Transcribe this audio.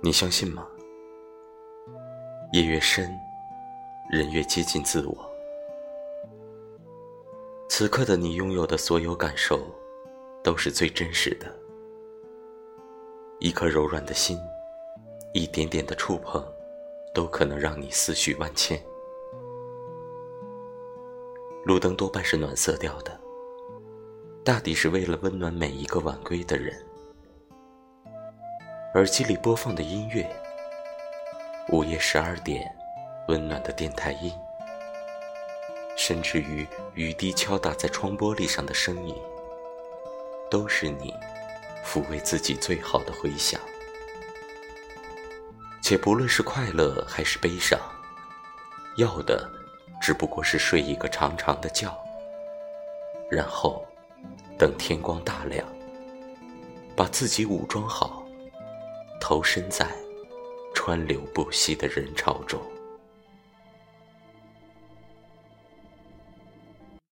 你相信吗？夜越深，人越接近自我。此刻的你拥有的所有感受，都是最真实的。一颗柔软的心，一点点的触碰，都可能让你思绪万千。路灯多半是暖色调的，大抵是为了温暖每一个晚归的人。耳机里播放的音乐，午夜十二点，温暖的电台音，甚至于雨滴敲打在窗玻璃上的声音，都是你抚慰自己最好的回响。且不论是快乐还是悲伤，要的只不过是睡一个长长的觉，然后等天光大亮，把自己武装好。投身在川流不息的人潮中。